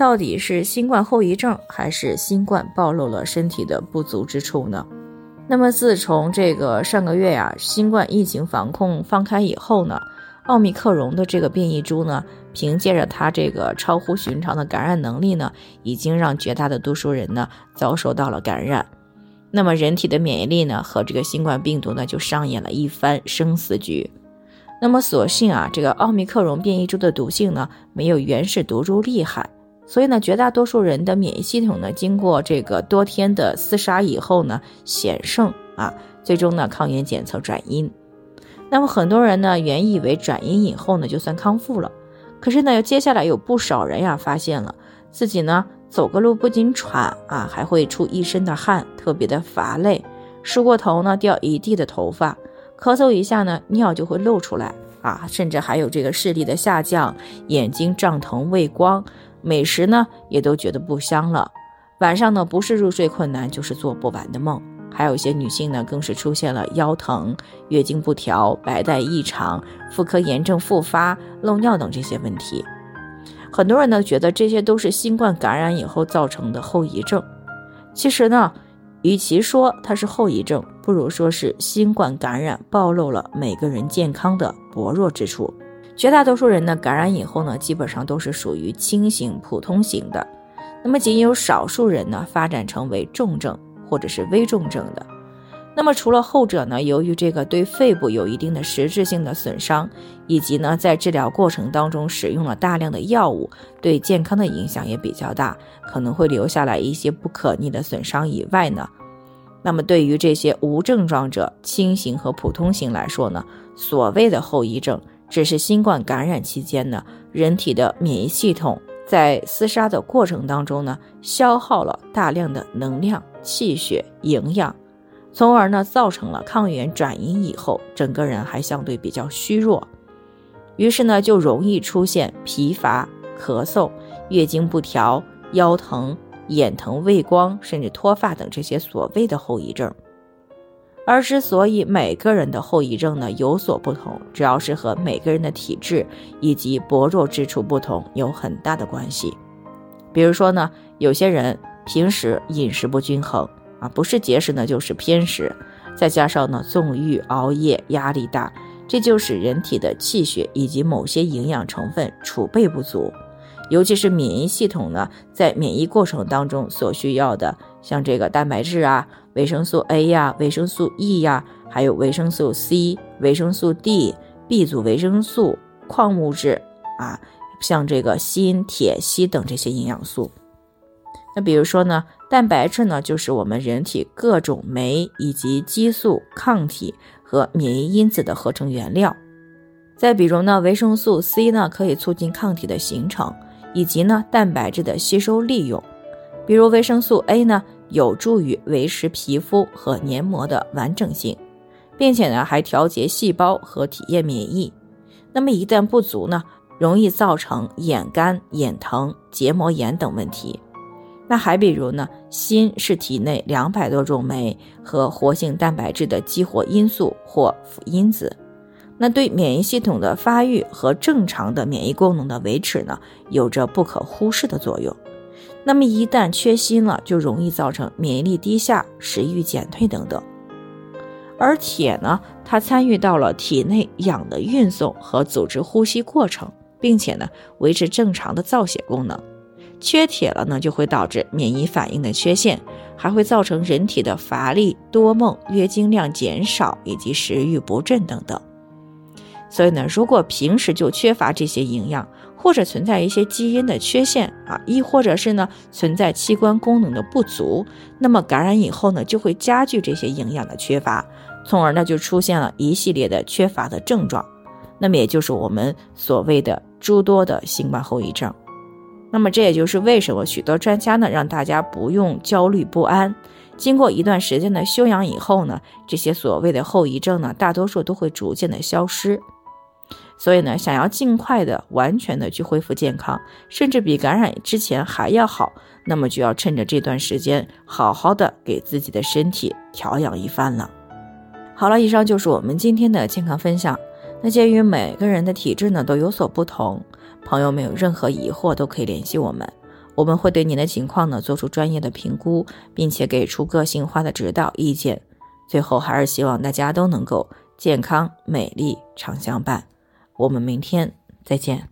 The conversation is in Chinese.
到底是新冠后遗症，还是新冠暴露了身体的不足之处呢？那么自从这个上个月呀，新冠疫情防控放开以后呢，奥密克戎的这个变异株呢，凭借着它这个超乎寻常的感染能力呢，已经让绝大的多数人呢遭受到了感染。那么人体的免疫力呢，和这个新冠病毒呢，就上演了一番生死局。那么所幸啊，这个奥密克戎变异株的毒性呢，没有原始毒株厉害。所以呢，绝大多数人的免疫系统呢，经过这个多天的厮杀以后呢，险胜啊，最终呢，抗原检测转阴。那么很多人呢，原以为转阴以后呢，就算康复了。可是呢，接下来有不少人呀，发现了自己呢，走个路不仅喘啊，还会出一身的汗，特别的乏累，梳过头呢，掉一地的头发，咳嗽一下呢，尿就会漏出来啊，甚至还有这个视力的下降，眼睛胀疼、畏光。美食呢也都觉得不香了，晚上呢不是入睡困难，就是做不完的梦。还有一些女性呢，更是出现了腰疼、月经不调、白带异常、妇科炎症复发、漏尿等这些问题。很多人呢觉得这些都是新冠感染以后造成的后遗症。其实呢，与其说它是后遗症，不如说是新冠感染暴露了每个人健康的薄弱之处。绝大多数人呢，感染以后呢，基本上都是属于轻型、普通型的，那么仅有少数人呢，发展成为重症或者是危重症的。那么除了后者呢，由于这个对肺部有一定的实质性的损伤，以及呢在治疗过程当中使用了大量的药物，对健康的影响也比较大，可能会留下来一些不可逆的损伤以外呢，那么对于这些无症状者、轻型和普通型来说呢，所谓的后遗症。只是新冠感染期间呢，人体的免疫系统在厮杀的过程当中呢，消耗了大量的能量、气血、营养，从而呢造成了抗原转阴以后，整个人还相对比较虚弱，于是呢就容易出现疲乏、咳嗽、月经不调、腰疼、眼疼、畏光，甚至脱发等这些所谓的后遗症。而之所以每个人的后遗症呢有所不同，主要是和每个人的体质以及薄弱之处不同有很大的关系。比如说呢，有些人平时饮食不均衡啊，不是节食呢就是偏食，再加上呢纵欲、熬夜、压力大，这就使人体的气血以及某些营养成分储备不足，尤其是免疫系统呢在免疫过程当中所需要的，像这个蛋白质啊。维生素 A 呀，维生素 E 呀，还有维生素 C、维生素 D、B 族维生素、矿物质啊，像这个锌、铁、硒等这些营养素。那比如说呢，蛋白质呢，就是我们人体各种酶以及激素、抗体和免疫因子的合成原料。再比如呢，维生素 C 呢，可以促进抗体的形成以及呢蛋白质的吸收利用。比如维生素 A 呢。有助于维持皮肤和黏膜的完整性，并且呢还调节细胞和体液免疫。那么一旦不足呢，容易造成眼干、眼疼、结膜炎等问题。那还比如呢，锌是体内两百多种酶和活性蛋白质的激活因素或辅因子，那对免疫系统的发育和正常的免疫功能的维持呢，有着不可忽视的作用。那么一旦缺锌了，就容易造成免疫力低下、食欲减退等等。而铁呢，它参与到了体内氧的运送和组织呼吸过程，并且呢维持正常的造血功能。缺铁了呢，就会导致免疫反应的缺陷，还会造成人体的乏力、多梦、月经量减少以及食欲不振等等。所以呢，如果平时就缺乏这些营养，或者存在一些基因的缺陷啊，亦或者是呢存在器官功能的不足，那么感染以后呢，就会加剧这些营养的缺乏，从而呢就出现了一系列的缺乏的症状，那么也就是我们所谓的诸多的新冠后遗症。那么这也就是为什么许多专家呢让大家不用焦虑不安。经过一段时间的休养以后呢，这些所谓的后遗症呢，大多数都会逐渐的消失。所以呢，想要尽快的、完全的去恢复健康，甚至比感染之前还要好，那么就要趁着这段时间，好好的给自己的身体调养一番了。好了，以上就是我们今天的健康分享。那鉴于每个人的体质呢都有所不同。朋友们有任何疑惑都可以联系我们，我们会对您的情况呢做出专业的评估，并且给出个性化的指导意见。最后还是希望大家都能够健康美丽常相伴。我们明天再见。